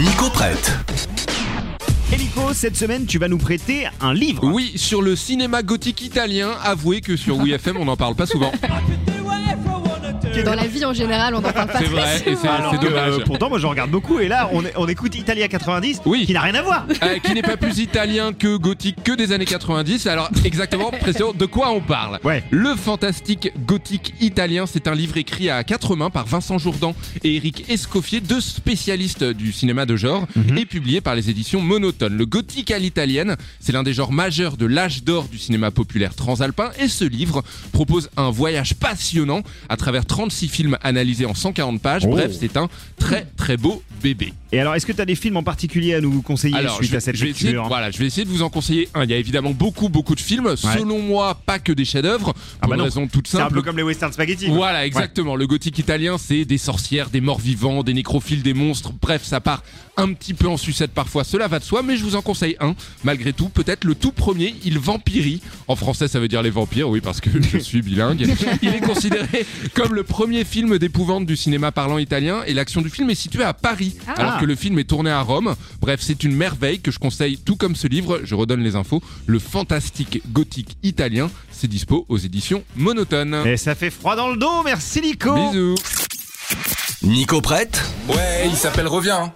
Nico prête. Elico, cette semaine, tu vas nous prêter un livre. Oui, sur le cinéma gothique italien, avouez que sur WeFM on n'en parle pas souvent. Dans la vie en général, on n'en parle pas C'est vrai, et c'est c'est que, dommage. euh, pourtant, moi, je regarde beaucoup. Et là, on, est- on écoute Italia 90, Oui. qui n'a rien à voir. Euh, qui n'est pas plus italien que gothique que des années 90. Alors exactement, précisément, de quoi on parle? Ouais. Le fantastique gothique italien, c'est un livre écrit à quatre mains par Vincent Jourdan et Eric Escoffier, deux spécialistes du cinéma de genre, et publié par les éditions Monotone. Le gothique à l'italienne, c'est l'un des genres majeurs de l'âge d'or du cinéma populaire transalpin, et ce livre propose un voyage passionnant à travers 36 films analysés en 140 pages. Oh. Bref, c'est un très très beau bébé. Et alors, est-ce que tu as des films en particulier à nous conseiller Alors, suite je à cette je vais essayer, voilà, je vais essayer de vous en conseiller un. Il y a évidemment beaucoup, beaucoup de films. Selon moi, pas que des chefs-d'œuvre. Ah Pour bah une raison toute C'est un simple. peu comme les western spaghetti. quoi. Voilà, exactement. Le gothique italien, c'est des sorcières, des morts vivants, des nécrophiles, des monstres. Bref, ça part un petit peu en sucette parfois. Cela va de soi, mais je vous en conseille un. Malgré tout, peut-être le tout premier, Il Vampirie. En français, ça veut dire les vampires, oui, parce que je suis bilingue. Il est considéré comme le premier film d'épouvante du cinéma parlant italien et l'action du film est située à Paris, Ah. alors que le film est tourné à Rome. Bref, c'est une merveille que je conseille, tout comme ce livre. Je redonne les infos. Le fantastique gothique italien, c'est dispo aux éditions Monotone. Et ça fait froid dans le dos. Merci, Nico. Bisous. Nico prête? Ouais, il s'appelle Reviens. hein.